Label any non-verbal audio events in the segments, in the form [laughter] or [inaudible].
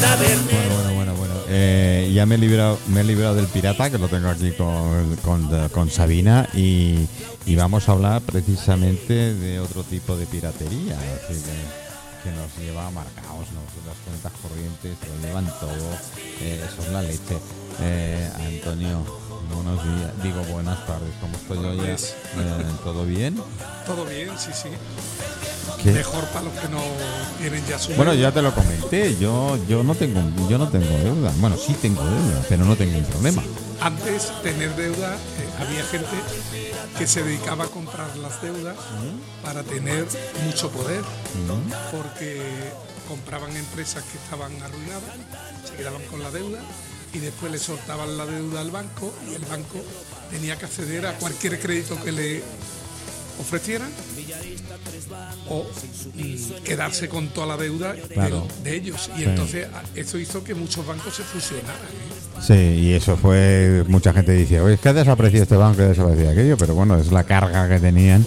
tabernero. Bueno, bueno, bueno. Eh, ya me he, librado, me he librado del pirata, que lo tengo aquí con, con, con Sabina, y, y vamos a hablar precisamente de otro tipo de piratería, que, que nos lleva marcados, ¿no? las cuentas corrientes, lo llevan todo, eh, eso es la leche. Eh, Antonio, buenos días, digo buenas tardes, ¿cómo estoy? Pues- Eh, ¿Todo bien? Todo bien, sí, sí. ¿Qué? Mejor para los que no tienen ya su. Bueno, ya te lo comenté, yo, yo no tengo yo no tengo deuda. Bueno, sí tengo deuda, pero no tengo un problema. Antes, tener deuda, eh, había gente que se dedicaba a comprar las deudas para tener mucho poder, porque compraban empresas que estaban arruinadas, se quedaban con la deuda y después le soltaban la deuda al banco y el banco tenía que acceder a cualquier crédito que le ofrecieran o mm, quedarse con toda la deuda de- Claro. de, ellos. Y Sí. entonces a- eso hizo que muchos bancos se fusionaran. ¿eh? Sí, y eso fue. Mucha gente dice, oye, es que ha desaparecido este banco, que desapareció aquello, pero bueno, es la carga que tenían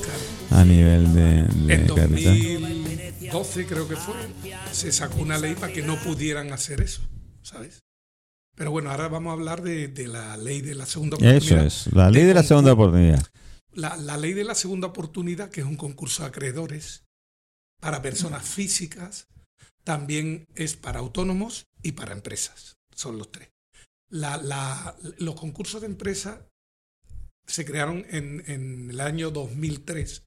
a nivel de. de En capital. 2012 creo que fue, se sacó una ley para que no pudieran hacer eso, ¿sabes? Pero bueno, ahora vamos a hablar de, de la ley de la segunda oportunidad. Eso es, la ley de la segunda oportunidad. La, la ley de la segunda oportunidad, que es un concurso de acreedores para personas físicas, también es para autónomos y para empresas. Son los tres. La- la- los concursos de empresas se crearon en, en el año 2003,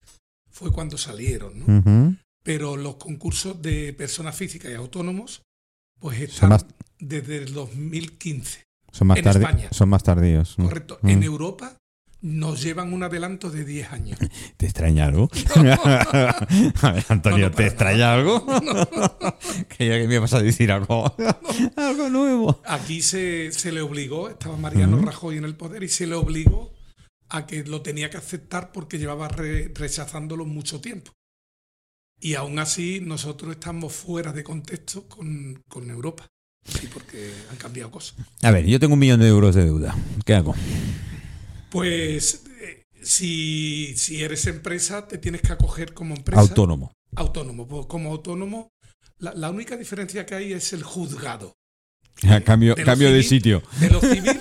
fue cuando salieron. Pero los concursos de personas físicas y autónomos, pues están más, desde el 2015. son más en España. son más tardíos. Correcto. En Europa nos llevan un adelanto de 10 años. [laughs] ¿Te extraña algo? [laughs] a ver, Antonio, No, no, ¿te extraña algo? [laughs] que ya que me vas a decir algo. algo nuevo. Aquí se, se le obligó, estaba Mariano Rajoy en el poder y se le obligó a que lo tenía que aceptar porque llevaba re- rechazándolo mucho tiempo. Y aún así nosotros estamos fuera de contexto con, con Europa. Sí, porque han cambiado cosas. A ver, yo tengo un millón de euros de deuda. ¿Qué hago? Pues eh, si, si eres empresa, te tienes que acoger como empresa. Autónomo. Autónomo. Pues como autónomo, la, la única diferencia que hay es el juzgado. [laughs] cambio de cambio de sitio. De lo civil. [laughs]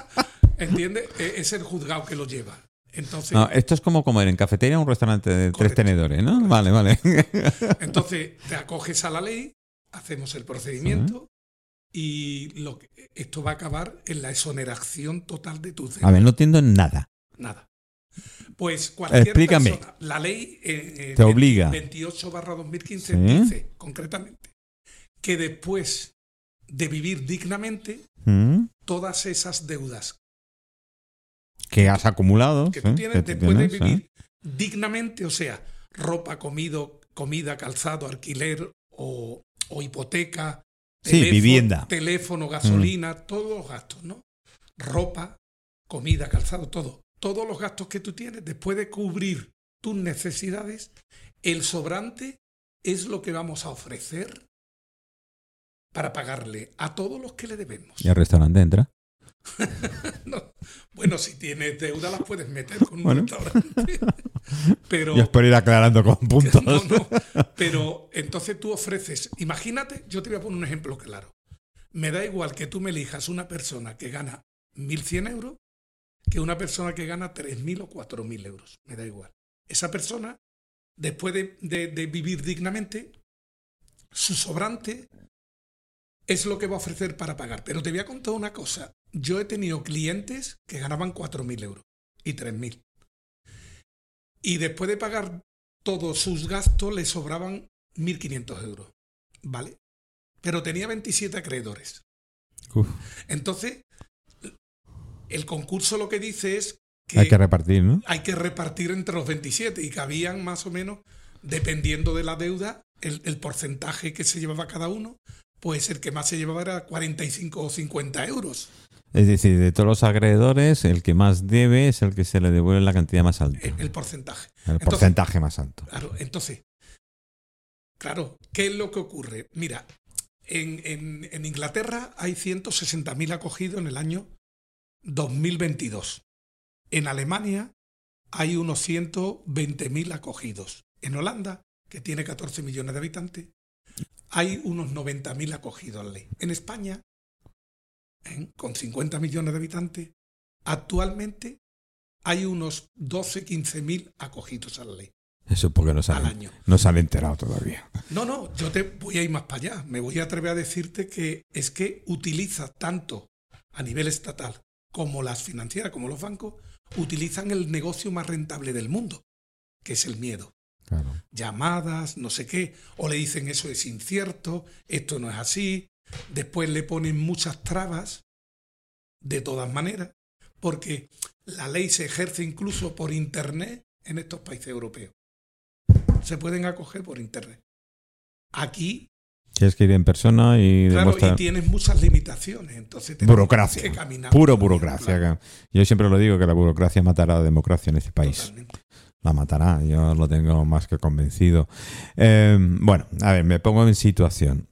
[laughs] ¿Entiendes? E- Es el juzgado que lo lleva. Entonces, No, esto es como comer en cafetería en un restaurante de tres tenedores, ¿no? Vale, vale. entonces te acoges a la ley, hacemos el procedimiento y lo que- esto va a acabar en la exoneración total de tus A deudas. ver, no entiendo en nada. Nada. Pues cualquier Explícame. persona, la ley eh, eh, Te obliga. 28 barra 2015 Sí. dice concretamente que después de vivir dignamente, ¿Mm? todas esas deudas Que has acumulado. que tú tienes después de tienes, vivir dignamente, o sea, ropa, comido, comida, calzado, alquiler o, o hipoteca, Sí, vivienda. teléfono, gasolina, todos los gastos, ¿no? Ropa, comida, calzado, todo. Todos los gastos que tú tienes, después de cubrir tus necesidades, el sobrante es lo que vamos a ofrecer para pagarle a todos los que le debemos. Y al restaurante entra. [laughs] No. Bueno, si tienes deuda las puedes meter con un Bueno. restaurante. [laughs] Pero, Y espero ir aclarando con [laughs] puntos. no, no. pero entonces tú ofreces, imagínate, yo te voy a poner un ejemplo claro. Me da igual que tú me elijas una persona que gana 1.100 euros que una persona que gana 3.000 o 4.000 euros. Me da igual. Esa persona, después de, de- de vivir dignamente, su sobrante es lo que va a ofrecer para pagar. Pero te voy a contar una cosa. Yo he tenido clientes que ganaban 4.000 euros y 3.000. Y después de pagar todos sus gastos, le sobraban 1.500 euros. ¿Vale? Pero tenía 27 acreedores. Uf, Entonces, el concurso lo que dice es que hay que repartir, ¿no? hay que repartir entre los 27 y cabían más o menos, dependiendo de la deuda, el, el porcentaje que se llevaba cada uno, pues el que más se llevaba era 45 o 50 euros. Es decir, de todos los acreedores, el que más debe es el que se le devuelve la cantidad más alta. El, el porcentaje. El entonces- porcentaje más alto. Claro, entonces, claro, ¿qué es lo que ocurre? Mira, en, en- en Inglaterra hay 160.000 acogidos en el año 2022. En Alemania hay unos 120.000 acogidos. En Holanda, que tiene 14 millones de habitantes, hay unos 90.000 acogidos a la ley. En España, ¿eh? con 50 millones de habitantes, actualmente hay unos 12, 15.000 acogidos a la ley. Eso porque no se, han, año. no se han enterado todavía. No, no, yo te voy a ir más para allá. Me voy a atrever a decirte que es que utiliza tanto a nivel estatal como las financieras, como los bancos, utilizan el negocio más rentable del mundo, que es el miedo. Claro. Llamadas, no sé qué, o le dicen eso es incierto, esto no es así. Después le ponen muchas trabas, de todas maneras, porque la ley se ejerce incluso por Internet en estos países europeos. Se pueden acoger por Internet. Aquí, Tienes que ir en persona y claro, demostrar. y tienes muchas limitaciones, entonces Burocracia. que caminar Puro burocracia. Yo siempre lo digo que la burocracia matará a la democracia en este país. totalmente. La matará, yo lo tengo más que convencido. Eh, bueno, a ver, me pongo en situación.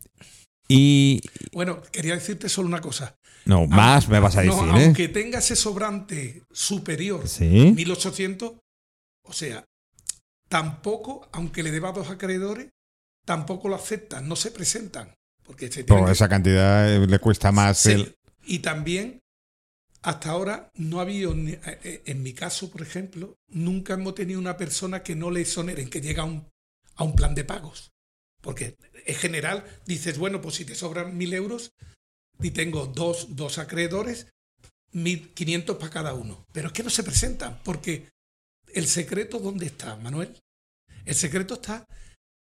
Y. Bueno, quería decirte solo una cosa. No, más me vas a No, decir, ¿eh? aunque tenga ese sobrante superior, Sí. 1800, o sea, tampoco, aunque le deba dos acreedores, tampoco lo aceptan, no se presentan. Porque se Por que- esa cantidad eh, le cuesta más Sí, el. Y también, hasta ahora, no ha habido, eh, en mi caso, por ejemplo, nunca hemos tenido una persona que no le exoneren, que llega a un, a un plan de pagos. Porque en general dices, bueno, pues si te sobran mil euros y tengo dos, dos acreedores, 1.500 para cada uno. Pero es que no se presentan, porque el secreto, ¿dónde está, Manuel? El secreto está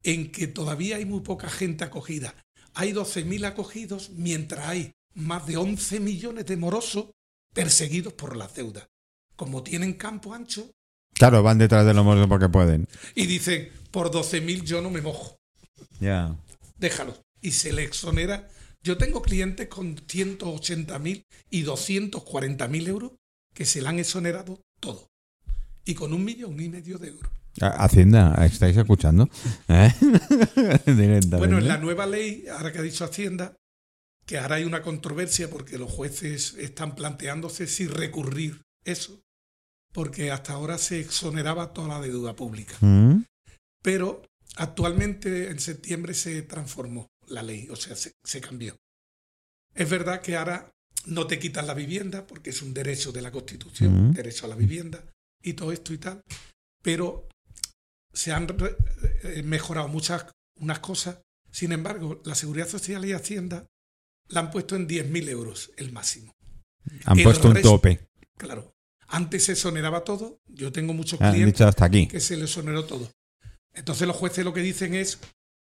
en que todavía hay muy poca gente acogida. Hay 12.000 acogidos, mientras hay más de 11 millones de morosos perseguidos por las deudas. Como tienen campo ancho, Claro, van detrás de los mozos porque pueden. y dicen, por 12.000 yo no me mojo, Ya. déjalo. Y se le exonera. Yo tengo clientes con 180.000 y 240.000 euros que se le han exonerado todo. Y con un millón y medio de euros. Hacienda, ¿estáis escuchando? ¿Eh? [laughs] Bueno, en la nueva ley, ahora que ha dicho Hacienda, que ahora hay una controversia porque los jueces están planteándose si recurrir eso, porque hasta ahora se exoneraba toda la deuda pública. ¿Mm? Pero actualmente en septiembre se transformó la ley, o sea, se, se cambió. Es verdad que ahora no te quitan la vivienda porque es un derecho de la Constitución, derecho a la vivienda y todo esto y tal, pero se han eh, mejorado muchas unas cosas. Sin embargo, la Seguridad Social y Hacienda la han puesto en 10.000 euros el máximo. Han el puesto un tope. Claro, antes se exoneraba todo. Yo tengo muchos clientes dicho hasta aquí. que se le exoneró todo. Entonces los jueces lo que dicen es,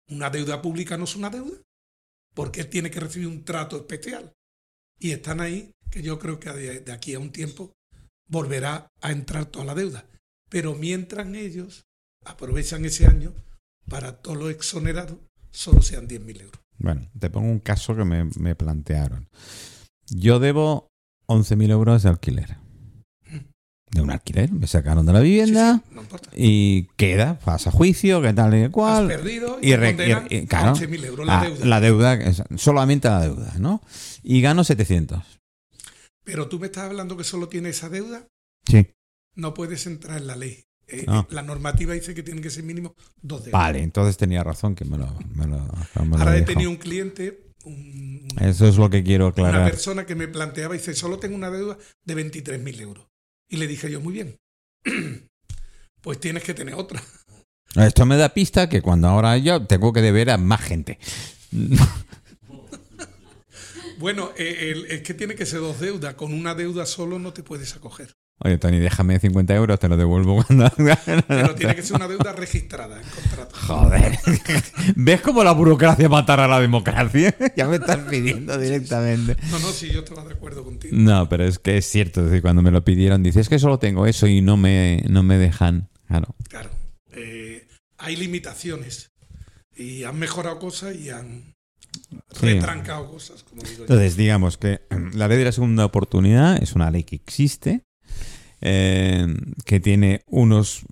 una deuda pública no es una deuda, porque tiene que recibir un trato especial. Y están ahí, que yo creo que de, de aquí a un tiempo volverá a entrar toda la deuda. Pero mientras ellos aprovechan ese año para todos los exonerados, solo sean 10.000 euros. Bueno, te pongo un caso que me, me plantearon. Yo debo 11.000 euros de alquiler. De un alquiler. Me sacaron de la vivienda sí, no importa. y queda, pasa a juicio, que tal y Has cual. perdido y, y te re- condenan y- y- a claro. 11.000 euros la Ah, deuda. la deuda, solamente la deuda, ¿no? Y gano 700. Pero tú me estás hablando que solo tiene esa deuda, Sí. no puedes entrar en la ley. Eh, Ah. La normativa dice que tienen que ser mínimo dos deudas. Vale, entonces tenía razón que me lo, me lo, me lo Ahora he tenido un cliente, un- Eso es lo que quiero una aclarar. persona que me planteaba y dice, solo tengo una deuda de 23.000 euros. Y le dije yo, muy bien, [clears throat] pues tienes que tener otra. Esto me da pista que cuando ahora yo tengo que deber a más gente. [laughs] Bueno, eh, es que tiene que ser dos deudas. Con una deuda solo no te puedes acoger. Oye, Tony, déjame 50 euros, te lo devuelvo cuando... [laughs] Pero tiene que ser una deuda registrada en contrato. Joder. [laughs] ¿Ves cómo la burocracia matará a la democracia? [laughs] ya me estás pidiendo directamente. No, no, sí, yo estaba de acuerdo contigo. No, pero es que es cierto. Es decir, cuando me lo pidieron, dices que solo tengo eso y no me, no me dejan. Claro. Claro, eh, hay limitaciones. Y han mejorado cosas y han Sí. retrancado cosas, como digo yo. Entonces, digamos que [clears throat] la ley de la segunda oportunidad es una ley que existe, eh, que tiene unos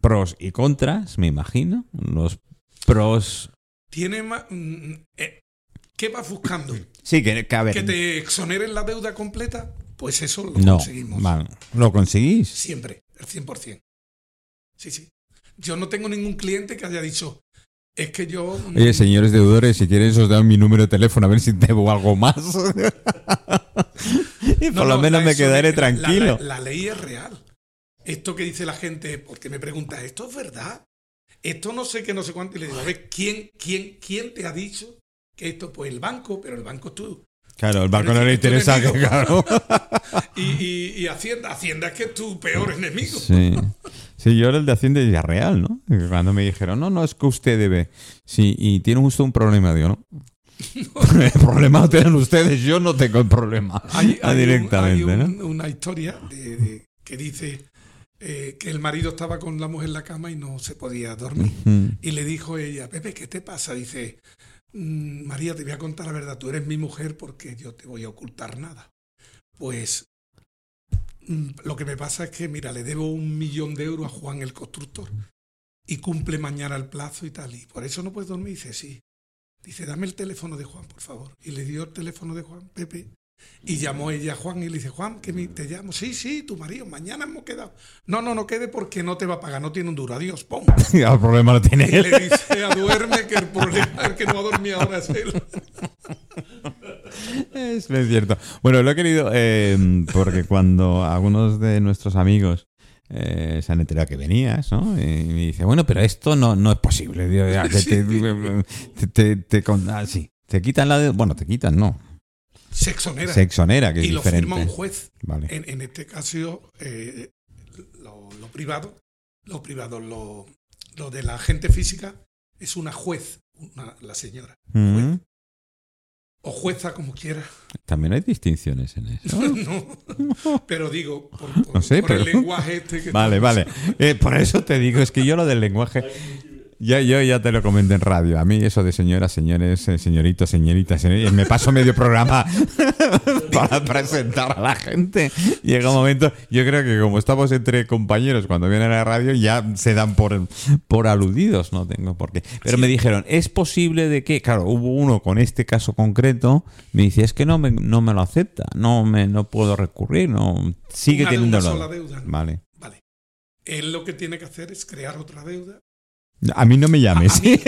pros y contras, me imagino. Los pros. Tiene más... mm, eh, ¿Qué vas buscando? Sí, que, que a ver. ¿Que te exoneren la deuda completa? Pues eso lo no, conseguimos. ¿Lo conseguís? Siempre, el 100%. Sí, sí. Yo no tengo ningún cliente que haya dicho, Es que yo. Oye, señores deudores, si quieres os doy mi número de teléfono a ver si debo algo más. [laughs] y por No, lo no, menos me quedaré tranquilo. La, la ley es real. Esto que dice la gente, porque me pregunta, ¿esto es verdad? Esto no sé qué, no sé cuánto. Y le digo, a ver, ¿quién, quién, quién te ha dicho que esto? Pues el banco, pero el banco es tú. Claro, el banco no le interesa que, [laughs] claro. [laughs] Y, y- y Hacienda, Hacienda es que es tu peor enemigo. Sí. Sí, yo era el de Hacienda y Real, ¿no? Cuando me dijeron, no, no, es que usted debe. Sí, y tiene justo un problema, digo, ¿no? [laughs] el problema tienen ustedes, yo no tengo el problema. [laughs] Hay, hay un- directamente, hay una historia de- de- que dice eh, que el marido estaba con la mujer en la cama y no se podía dormir. Y le dijo ella, Pepe, ¿qué te pasa? Dice, "Mm, María, te voy a contar la verdad, tú eres mi mujer porque yo te voy a ocultar nada. Pues lo que me pasa es que, mira, le debo un millón de euros a Juan el constructor y cumple mañana el plazo y tal, y por eso no puedes dormir. Dice, sí. Dice, dame el teléfono de Juan, por favor. Y le dio el teléfono de Juan, Pepe. Y llamó ella a Juan y le dice, Juan, que me- te llamo. Sí, sí, tu marido, mañana hemos quedado. No, no, no quede porque no te va a pagar, no tiene un duro. Adiós, ¡pum! [laughs] Ya, el problema lo tiene Y él. le dice a duerme que el problema el que no va a dormir ahora es él. [laughs] Es bien cierto. Bueno, lo he querido eh, porque cuando algunos de nuestros amigos eh, se han enterado que venías, ¿no? Y me dice, bueno, pero esto no, no es posible. Te, te, te- te con- ah, sí, te quitan la de... Bueno, te quitan, no. Se exonera. Se exonera, que es y lo diferente. firma un juez. Vale. En, en este caso, eh, lo, lo privado, lo privado, lo, lo de la gente física es una juez, una- la señora. Mm. O jueza, como quiera. También hay distinciones en eso. [laughs] No. Pero digo, por, por- No sé, por el lenguaje este que Vale, vale. Eh, por eso te digo, es que yo lo del lenguaje. Ya, yo ya te lo comenté en radio. A mí eso de señoras, señores, eh, señoritos, señoritas, señor- me paso medio programa [laughs] para presentar a la gente. Llega un momento, yo creo que como estamos entre compañeros cuando vienen a la radio, ya se dan por, por aludidos, no tengo por qué. Pero me dijeron, ¿es posible de que, claro, hubo uno con este caso concreto, me dice, es que no me, no me lo acepta, no me no puedo recurrir, no sigue Una teniendo sola deuda. Vale. Vale. Él lo que tiene que hacer es crear otra deuda. A mí no me llames. a mí,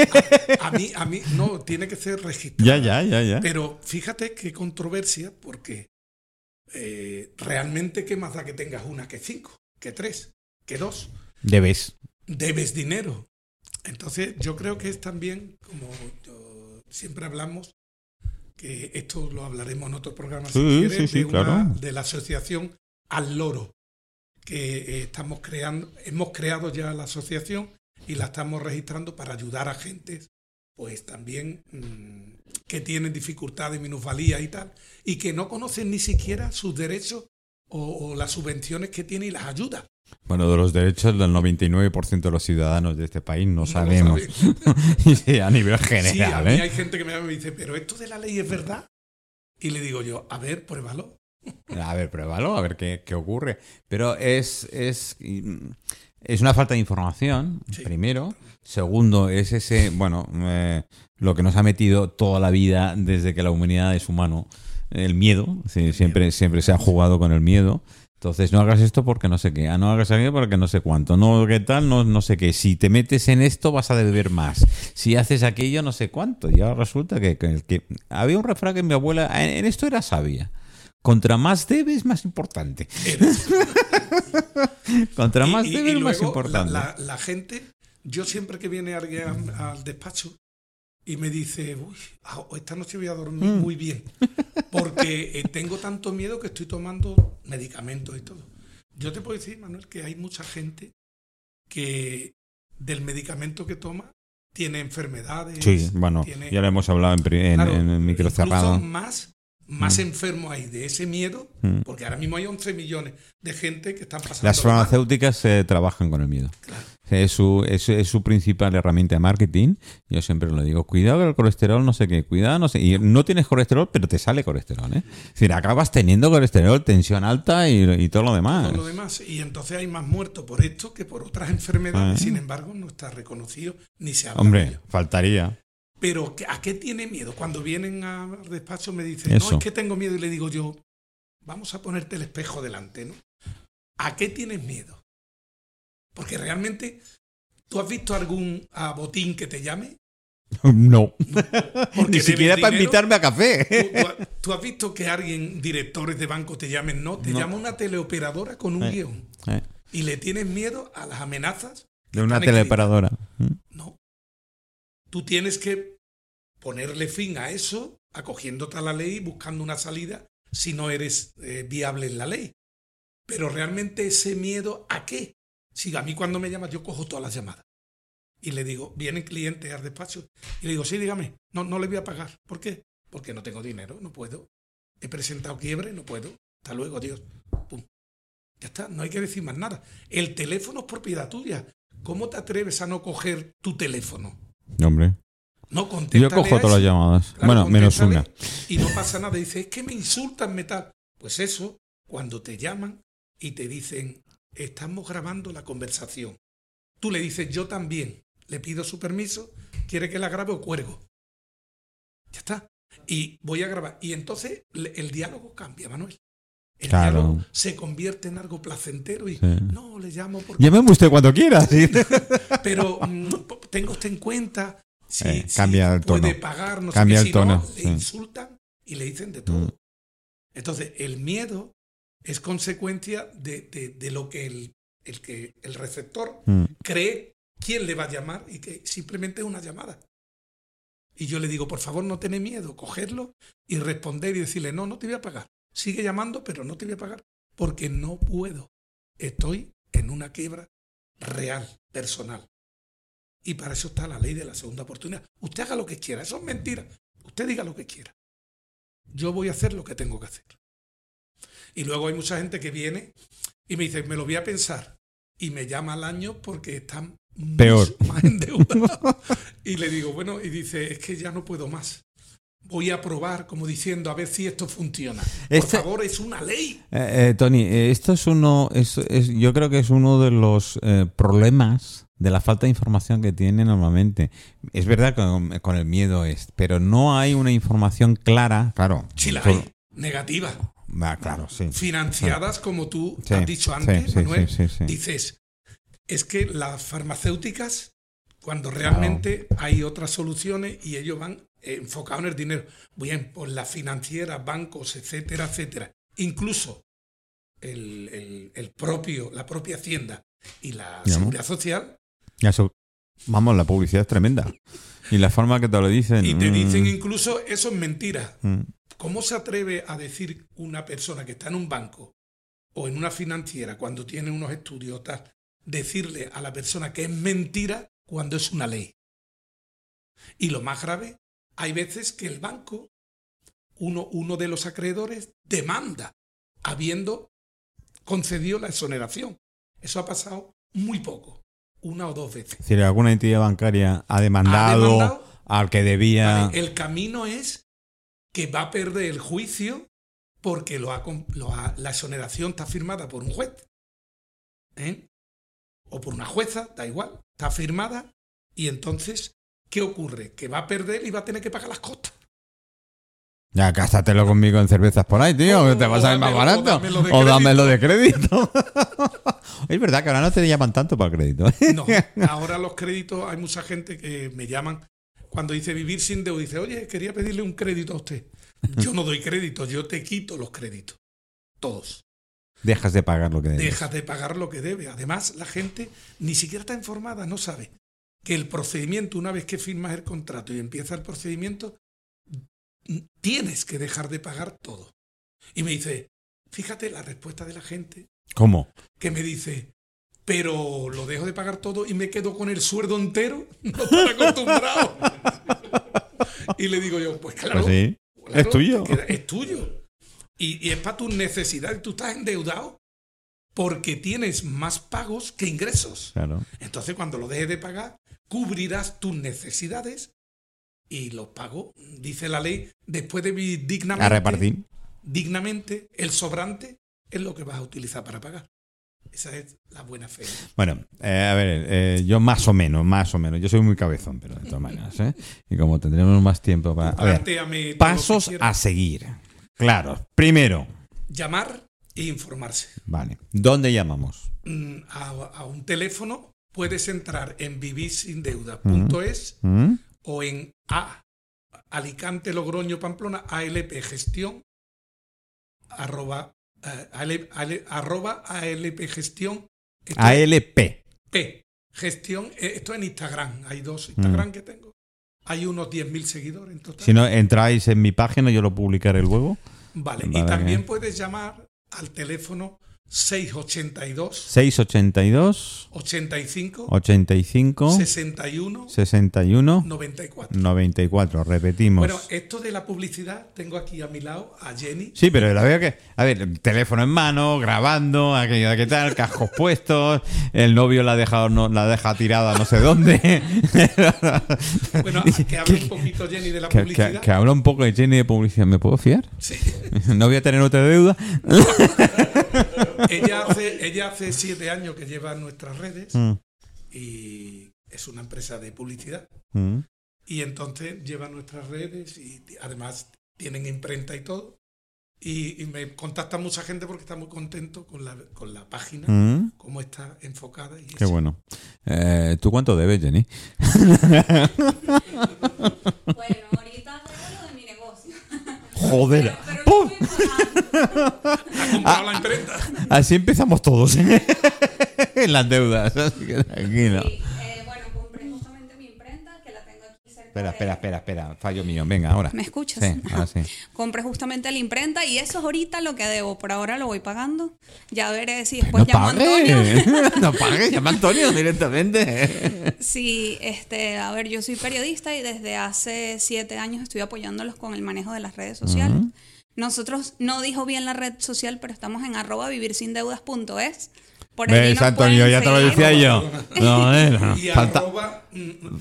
a- [laughs] a mí, a mí, no, tiene que ser registrado. Ya, ya, ya, ya. Pero fíjate qué controversia, porque eh, realmente qué más da que tengas una que cinco, que tres, que dos. Debes. Debes dinero. Entonces yo creo que es también, como yo- siempre hablamos, que esto lo hablaremos en otro programa si Sí, quieres, sí, sí, de, una- claro. de la asociación Al Loro, que eh, estamos creando, hemos creado ya la asociación y la estamos registrando para ayudar a gentes, pues también mm, que tienen dificultades, minusvalías y tal, y que no conocen ni siquiera sus derechos o, o las subvenciones que tiene y las ayudas. Bueno, de los derechos del 99% de los ciudadanos de este país no sabemos. saben. [laughs] Y sí, a nivel Sí, a general, mí ¿eh? hay gente que me llama y me dice, pero esto de la ley es verdad. Y le digo yo, a ver, pruébalo. A ver, pruébalo, a ver qué, qué ocurre. Pero es, es, es una falta de información, Sí. primero. Segundo, es ese, bueno, eh, lo que nos ha metido toda la vida desde que la humanidad es humano, el miedo. Sí, siempre, siempre se ha jugado con el miedo. Entonces, no hagas esto porque no sé qué. Ah, no hagas aquello porque no sé cuánto. No, qué tal, no, no sé qué. Si te metes en esto, vas a deber más. Si haces aquello, no sé cuánto. Y ahora resulta que, que- que- había un refrán que mi abuela, en, en esto era sabia. Contra más debes, más importante. [laughs] Contra más y- debes, y más luego importante. La, la- la gente, yo siempre que viene alguien al, al despacho y me dice, uy, ah, esta noche voy a dormir Mm. muy bien, porque eh, tengo tanto miedo que estoy tomando medicamentos y todo. Yo te puedo decir, Manuel, que hay mucha gente que del medicamento que toma tiene enfermedades. Sí, bueno, tiene- ya lo hemos hablado en, en, Claro, en el micro incluso cerrado. más, más Mm. enfermos hay de ese miedo, Mm. porque ahora mismo hay 11 millones de gente que están pasando. Las farmacéuticas eh, trabajan con el miedo. Claro. Es su, es, es su principal herramienta de marketing. Yo siempre lo digo, cuidado con el colesterol, no sé qué, cuidado, no sé. Y no tienes colesterol, pero te sale colesterol, ¿eh? Es decir, acabas teniendo colesterol, tensión alta y, y todo lo demás. todo lo demás. Y entonces hay más muertos por esto que por otras enfermedades. Ah. Sin embargo, no está reconocido ni se habla de Hombre, ello. faltaría. Pero ¿qué- ¿a qué tiene miedo? Cuando vienen al despacho me dicen, Eso. no, es que tengo miedo. Y le digo yo, vamos a ponerte el espejo delante, ¿no? ¿A qué tienes miedo? Porque realmente, ¿tú has visto algún ah, botín que te llame? [laughs] No. Porque Ni siquiera para dinero. invitarme a café. ¿Tú, tú ha- tú has visto que alguien, directores de banco, te llamen? No, te No. llama una teleoperadora con un Eh. guion. Eh, Y le tienes miedo a las amenazas. De una escritas. teleoperadora. No. Tú tienes que ponerle fin a eso, acogiéndote a la ley y buscando una salida si no eres eh, viable en la ley. Pero realmente ese miedo a qué? Si a mí cuando me llamas yo cojo todas las llamadas. Y le digo, vienen clientes al despacho. Y le digo, sí, dígame, no, no le voy a pagar. ¿Por qué? Porque no tengo dinero, no puedo. He presentado quiebre, no puedo. Hasta luego, adiós. Pum. Ya está, no hay que decir más nada. El teléfono es propiedad tuya. ¿Cómo te atreves a no coger tu teléfono? Hombre. No contéstale Yo cojo todas las llamadas. Claro, bueno, menos una. Y no pasa nada. Dice, es que me insultan, me tal. Pues eso, cuando te llaman y te dicen, estamos grabando la conversación. Tú le dices, yo también. Le pido su permiso, quiere que la grabe o cuelgo. Ya está. Y voy a grabar. Y entonces el diálogo cambia, Manuel. El Claro. diálogo se convierte en algo placentero y Sí. no le llamo porque Llámeme usted cuando quiera. ¿sí? [laughs] pero mm, tenga usted en cuenta si, Eh, si cambia el puede tono. pagar, no Cambia sé el si tono, no, sí. le insultan y le dicen de todo. Mm. Entonces, el miedo es consecuencia de, de- de lo que el, el que el receptor Mm. cree quién le va a llamar y que simplemente es una llamada. Y yo le digo, por favor, no tenés miedo, cogerlo y responder y decirle, no, no te voy a pagar. Sigue llamando, pero no te voy a pagar porque no puedo. Estoy en una quiebra real, personal. Y para eso está la ley de la segunda oportunidad. Usted haga lo que quiera, eso es mentira. Usted diga lo que quiera. Yo voy a hacer lo que tengo que hacer. Y luego hay mucha gente que viene y me dice, me lo voy a pensar. Y me llama al año porque están Peor. más endeudados. [laughs] y le digo, bueno, y dice, es que ya no puedo más. Voy a probar, como diciendo, a ver si esto funciona. Por Este- favor, es una ley. Eh, eh, Tony, eh, esto es uno, es, es- yo creo que es uno de los eh, problemas de la falta de información que tiene normalmente. Es verdad que con, con el miedo es, pero no hay una información clara. Claro. Si la hay, negativa. Ah, claro, sí. Financiadas, como tú Sí, has dicho sí, antes, sí, Manuel, sí, sí, sí. dices, es que las farmacéuticas, cuando realmente hay otras soluciones y ellos van enfocados en el dinero, bien, por las financieras, bancos, etcétera, etcétera. Incluso el, el- el propio, la propia Hacienda y la ¿no? Seguridad Social, Eso, vamos, la publicidad es tremenda. Y la forma que te lo dicen. y te mm, dicen incluso, eso es mentira. mm. ¿Cómo se atreve a decir una persona que está en un banco o en una financiera cuando tiene unos estudios tal, decirle a la persona que es mentira cuando es una ley? Y lo más grave, hay veces que el banco, uno, uno de los acreedores, demanda habiendo concedido la exoneración. Eso ha pasado muy poco, una o dos veces. Si alguna entidad bancaria ha demandado, demandado? al que debía. Vale, el camino es que va a perder el juicio porque lo ha lo ha- la exoneración está firmada por un juez. ¿eh? O por una jueza, da igual. Está firmada y entonces, ¿qué ocurre? Que va a perder y va a tener que pagar las costas. Ya, gástatelo conmigo en cervezas por ahí, tío, que te va a salir más o barato. dámelo de O dámelo de crédito. [laughs] es verdad que ahora no te llaman tanto para el crédito. ¿eh? No, ahora los créditos, hay mucha gente que me llaman cuando dice vivir sin deuda. Dice, oye, quería pedirle un crédito a usted. Yo no doy crédito, yo te quito los créditos. Todos. Dejas de pagar lo que debes. dejas de pagar lo que debe. Además, la gente ni siquiera está informada, no sabe que el procedimiento, una vez que firmas el contrato y empieza el procedimiento, tienes que dejar de pagar todo. Y me dice, fíjate la respuesta de la gente ¿Cómo? que me dice, pero lo dejo de pagar todo y me quedo con el sueldo entero, [laughs] no estoy acostumbrado. [laughs] y le digo yo, pues claro, Pues sí. Claro, Es tuyo. queda- es tuyo. Y, y es para tus necesidades. Tú estás endeudado porque tienes más pagos que ingresos. Claro. Entonces, cuando lo dejes de pagar, cubrirás tus necesidades y los pagos, dice la ley, después de vivir dignamente, A repartir. dignamente, el sobrante es lo que vas a utilizar para pagar. Esa es la buena fe. Bueno, eh, a ver, eh, yo más o menos, más o menos. Yo soy muy cabezón, pero de todas maneras, ¿eh? Y como tendremos más tiempo para. A ver, pasos a seguir. Claro. Primero, Llamar e informarse. vale. ¿Dónde llamamos? mm, a, a un teléfono, puedes entrar en vivirsindeuda.es ¿Mm? o en A, Alicante, Logroño, Pamplona, ALP Gestión, arroba, eh, AL- AL- arroba ALP Gestión. ALP. P, gestión, eh, esto en Instagram, hay dos Mm. Instagram que tengo. Hay unos 10.000 seguidores en total. Si no entráis en mi página, yo lo publicaré luego. Vale, Vale, y también bien. puedes llamar al teléfono 682 682 85 85 61 61 94. 94. Repetimos. Bueno, esto de la publicidad, tengo aquí a mi lado a Jenny. Sí, pero la veo que. A ver, el teléfono en mano, grabando, aquello qué tal, cascos puestos, el novio la ha dejado, no, la deja tirada no sé dónde. [laughs] Bueno, que hable un poquito Jenny de la que, publicidad. que- que habla un poco de Jenny de publicidad. ¿Me puedo fiar? Sí. [laughs] No voy a tener otra deuda. [laughs] ella, hace, ella hace siete años que lleva nuestras redes Mm, y es una empresa de publicidad. mm. Y entonces lleva nuestras redes y además tienen imprenta y todo. Y, y me contacta mucha gente porque está muy contento con la, con la página, Mm, cómo está enfocada. Y Qué eso. bueno. Eh, ¿Tú cuánto debes, Jenny? [laughs] Bueno, ahorita tengo lo de mi negocio. Joder. Pero, pero ¡Pum! lo estoy pagando. Ha comprado la imprenta. Así empezamos todos. en [laughs] las deudas. Así que tranquilo. Sí, eh, bueno, compré justamente mi imprenta que la tengo aquí cerca. Espera, de- espera, espera, espera. Fallo mío. Venga, ahora. ¿Me escuchas? Sí, ahora sí. [laughs] Compré justamente la imprenta y eso es ahorita lo que debo. Por ahora lo voy pagando. Ya veré si después no llamo a Antonio. [laughs] no pague. Llama a Antonio directamente. Sí, este, a ver, yo soy periodista y desde hace siete años estoy apoyándolos con el manejo de las redes sociales. Nosotros no dijo bien la red social, pero estamos en arroba vivirsindeudas.es. Por allí ¿Ves, nos Antonio? Ya te lo decía yo. No, [laughs] eh, no. Y Falta- arroba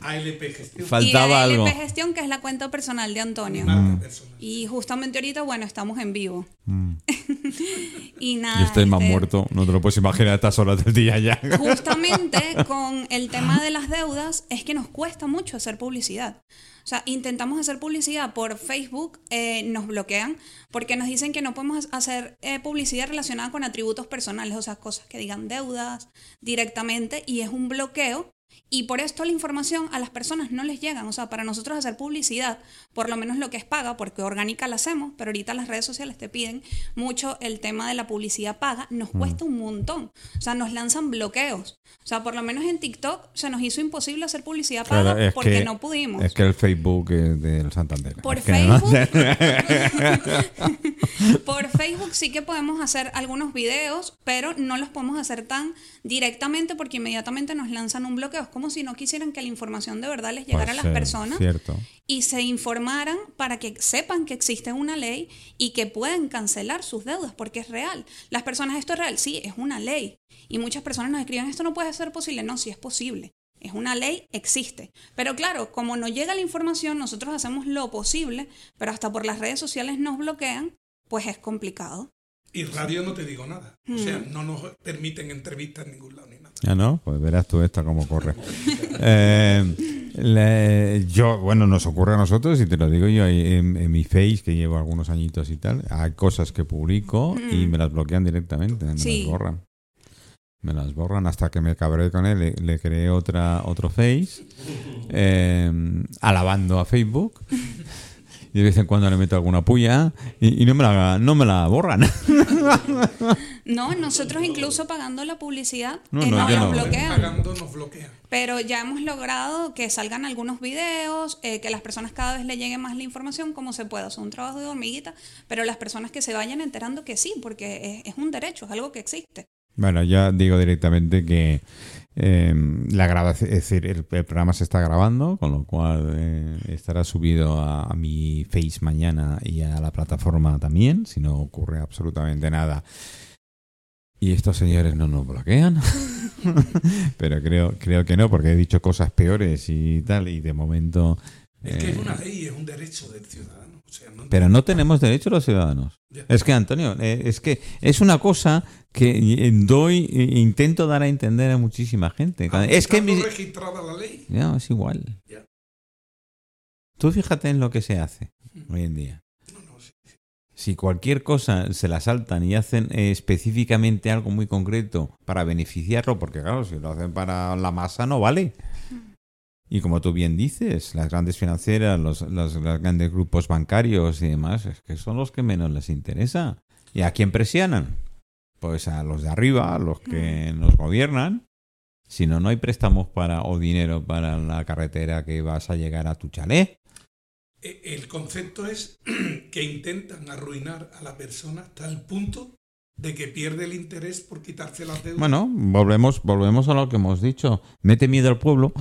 ALP Gestión. Fal- faltaba y algo. ALP Gestión, que es la cuenta personal de Antonio. personal. Y justamente ahorita, bueno, estamos en vivo. Mm. [laughs] y nada. Yo estoy más este, muerto. No te lo puedes imaginar a estas horas del día ya. [laughs] Justamente con el tema de las deudas es que nos cuesta mucho hacer publicidad. O sea, intentamos hacer publicidad por Facebook, eh, nos bloquean porque nos dicen que no podemos hacer eh, publicidad relacionada con atributos personales, o sea, cosas que digan deudas directamente y es un bloqueo. Y por esto la información a las personas no les llegan. O sea, para nosotros hacer publicidad, por lo menos lo que es paga, porque orgánica la hacemos, pero ahorita las redes sociales te piden mucho el tema de la publicidad paga, nos cuesta un montón. O sea, nos lanzan bloqueos. O sea, por lo menos en TikTok se nos hizo imposible hacer publicidad paga Claro, porque que- no pudimos. Es que el Facebook es del Santander. Por Es que no- Facebook. [laughs] Por Facebook sí que podemos hacer algunos videos, pero no los podemos hacer tan directamente porque inmediatamente nos lanzan un bloqueo. Es como si no quisieran que la información de verdad les llegara a las personas Cierto. y se informaran para que sepan que existe una ley y que pueden cancelar sus deudas porque es real. Las personas, esto es real, sí, es una ley. Y muchas personas nos escriben, esto no puede ser posible. No, sí es posible. Es una ley, existe. Pero claro, como no llega la información, nosotros hacemos lo posible, pero hasta por las redes sociales nos bloquean, pues es complicado. Y radio no te digo nada. O sea, Mm. no nos permiten entrevistas en ningún lado Ya no, pues verás tú esta cómo corre. [laughs] Eh, le- yo, bueno, nos ocurre a nosotros, y te lo digo yo, en, en mi Face, que llevo algunos añitos y tal, hay cosas que publico y me las bloquean directamente, me Sí. las borran. Me las borran hasta que me cabré con él, le, le creé otra, otro Face, eh, alabando a Facebook. [laughs] Y de vez en cuando le meto alguna puya y, y no, me la, no me la borran. [laughs] No, nosotros incluso pagando la publicidad No, eh, no, nos no. bloquean. Pagando nos bloquean. Pero ya hemos logrado que salgan algunos videos, eh, que las personas cada vez le llegue más la información como se pueda. Es un trabajo de hormiguita, pero las personas que se vayan enterando que sí, porque es, es un derecho, es algo que existe. Bueno, ya digo directamente que eh, la grabación, es decir, el, el programa se está grabando, con lo cual eh, estará subido a, a mi Face mañana y a la plataforma también, si no ocurre absolutamente nada. Y estos señores no nos bloquean. [laughs] Pero creo, creo que no, porque he dicho cosas peores y tal, y de momento. Es que es eh, una ley, es un derecho del ciudadano. O sea, no pero no tenemos derecho los ciudadanos. Es que, Antonio, eh, es que es una cosa que eh, doy, intento dar a entender a muchísima gente. Aunque Es que mi- registrada la ley. Ya, es igual. Tú fíjate en lo que se hace hoy en día. Si cualquier cosa se la saltan y hacen eh, específicamente algo muy concreto para beneficiarlo, porque claro, si lo hacen para la masa no vale. Y como tú bien dices, las grandes financieras, los, los- los grandes grupos bancarios y demás, es que son los que menos les interesa. ¿Y a quién presionan? Pues a los de arriba, a los que nos gobiernan. Si no, no hay préstamos para o dinero para la carretera que vas a llegar a tu chalet. E- El concepto es [clears throat] que intentan arruinar a la persona hasta el punto de que pierde el interés por quitarse las deudas. Bueno, volvemos, volvemos a lo que hemos dicho. Mete miedo al pueblo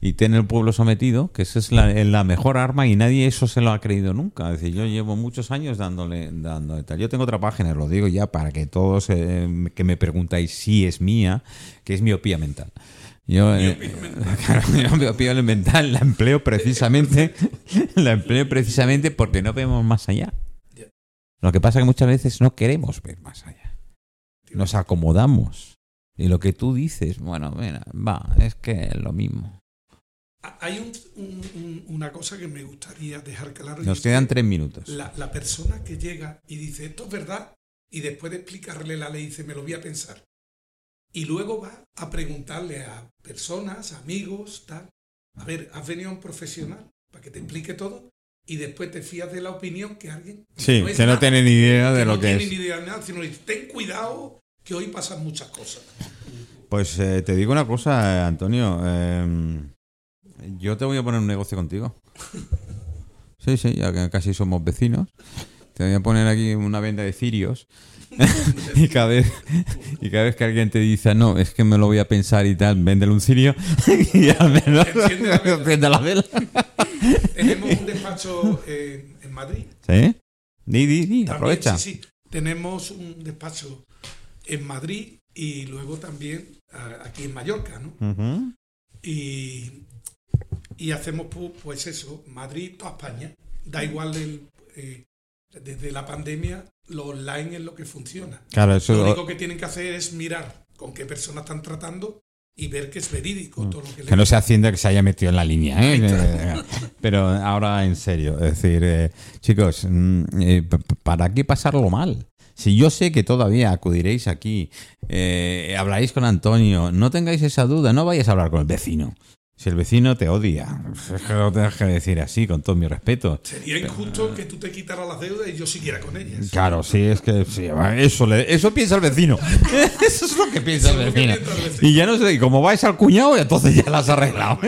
y tiene el pueblo sometido, que esa es la, la mejor arma y nadie eso se lo ha creído nunca. Es decir, yo llevo muchos años dándole, dándole tal. Yo tengo otra página, lo digo ya para que todos eh, que me preguntáis si es mía, que es miopía mental. Yo, eh, [laughs] mental la empleo precisamente, [laughs] la empleo precisamente porque no vemos más allá. Lo que pasa es que muchas veces no queremos ver más allá. Nos acomodamos. Y lo que tú dices, bueno, mira, va, es que es lo mismo. Hay un- un- un- una cosa que me gustaría dejar claro. Nos quedan que tres minutos. La, la persona que llega y dice esto es verdad y después de explicarle la ley dice me lo voy a pensar. Y luego va a preguntarle a personas, amigos, tal. A ver, has venido a un profesional para que te explique todo y después te fías de la opinión que alguien Sí, es que no tiene ni idea de que lo no que tiene es. ni idea de nada, sino ten cuidado que hoy pasan muchas cosas. Pues eh, te digo una cosa, Antonio. eh, yo te voy a poner un negocio contigo. [laughs] Sí, sí, ya que casi somos vecinos. Te voy a poner aquí una venda de cirios. [laughs] y, cada vez, y cada vez que alguien te dice, no, es que me lo voy a pensar y tal, véndele un cirio [laughs] y al menos [laughs] Enciende la vela. enciende la vela. Tenemos un despacho eh, en Madrid. ¿Sí? Di, di, di, También, aprovecha. Sí, sí. Tenemos un despacho en Madrid y luego también aquí en Mallorca, ¿no? Y, y hacemos pu- pues eso, Madrid, toda España. Da igual el, eh, desde la pandemia, lo online es lo que funciona. Claro, eso Lo único que tienen que hacer es mirar con qué personas están tratando y ver que es verídico todo lo que Mm. Que no se Hacienda que se haya metido en la línea, ¿eh? [laughs] Pero ahora en serio, es decir, eh, chicos, mm, eh, ¿para qué pasarlo mal? Si yo sé que todavía acudiréis aquí, eh, hablaréis con Antonio, no tengáis esa duda, no vayáis a hablar con el vecino. Si el vecino te odia, es que lo tengas que decir así, con todo mi respeto. Sería injusto que tú te quitaras las deudas y yo siguiera con ellas. Claro, sí, es que sí, eso, le- eso piensa el vecino. [laughs] Eso es lo que piensa el vecino. Y ya no sé, y como vais al cuñado, entonces ya la has arreglado.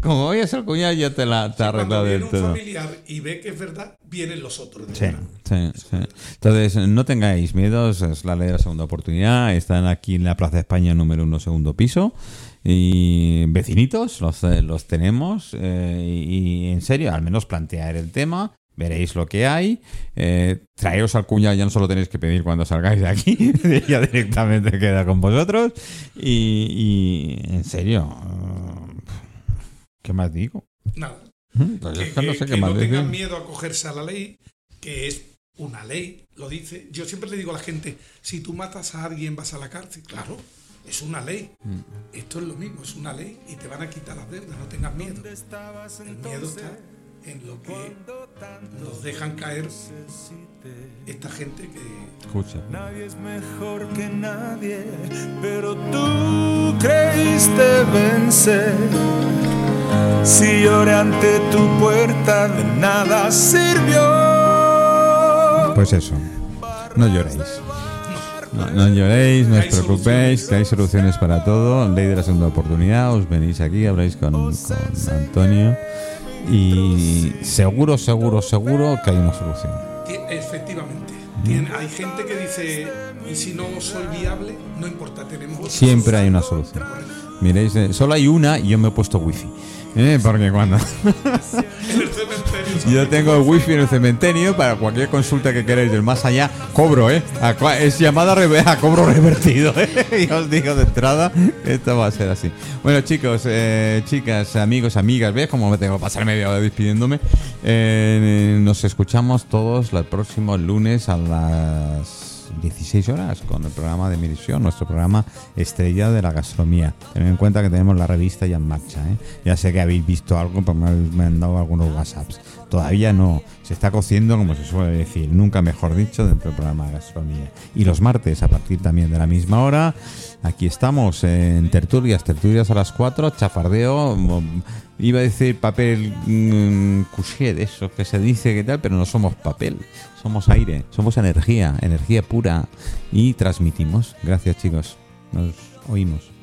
Como vayas al cuñado, ya te la te has Cuando arreglado viene del un todo. familiar y ve que es verdad, vienen los otros. Sí, sí, sí. Entonces, no tengáis miedos, es la ley de la segunda oportunidad. Están aquí en la Plaza de España número uno, segundo piso. Y vecinitos, los, eh, los tenemos. eh, y, y en serio, al menos plantear el tema. Veréis lo que hay. Eh, traeros al cuñado, ya no solo tenéis que pedir cuando salgáis de aquí, [laughs] ya directamente queda con vosotros. Y, y, en serio, ¿qué más digo? Nada. Pues que, no sé que qué más no tengan miedo a acogerse a la ley, que es una ley, lo dice. Yo siempre le digo a la gente, si tú matas a alguien vas a la cárcel. Claro, es una ley. Mm. Esto es lo mismo, es una ley y te van a quitar las deudas, no tengas miedo. El miedo está en lo que nos dejan caer esta gente que... Escucha. Nadie es mejor que nadie, pero tú creíste vencer. Si lloré ante tu puerta, de nada sirvió. Pues eso, no lloréis. No, no lloréis, no os preocupéis, que hay soluciones para todo. Ley de la segunda oportunidad, os venís aquí, habláis con, con Antonio y seguro, seguro, seguro que hay una solución. Ti- Efectivamente. Tiene- hay gente que dice, y si no soy viable, no importa, tenemos Siempre hay solución". una solución. Miréis, eh, solo hay una y yo me he puesto wifi. ¿Eh? Porque cuando [laughs] yo tengo wifi en el cementerio para cualquier consulta que queráis del más allá, cobro, ¿eh? Es llamada a cobro [laughs] revertido, ¿eh? Y os digo de entrada, esto va a ser así. Bueno, chicos, eh, chicas, amigos, amigas, ¿ves cómo me tengo que pasar media hora despidiéndome? Eh, nos escuchamos todos el próximo lunes a las 16 horas con el programa de Misión, nuestro programa estrella de la gastronomía. Tened en cuenta que tenemos la revista ya en marcha. ¿eh? Ya sé que habéis visto algo, pero me habéis mandado algunos WhatsApps. Todavía no, se está cociendo, como se suele decir, nunca mejor dicho, dentro del programa de gastronomía. Y los martes, a partir también de la misma hora, Aquí estamos en tertulias, tertulias a las 4, chafardeo, mm, iba a decir papel mm, couché, de eso que se dice que tal, pero no somos papel, somos aire, somos energía, energía pura y transmitimos. Gracias chicos, nos oímos.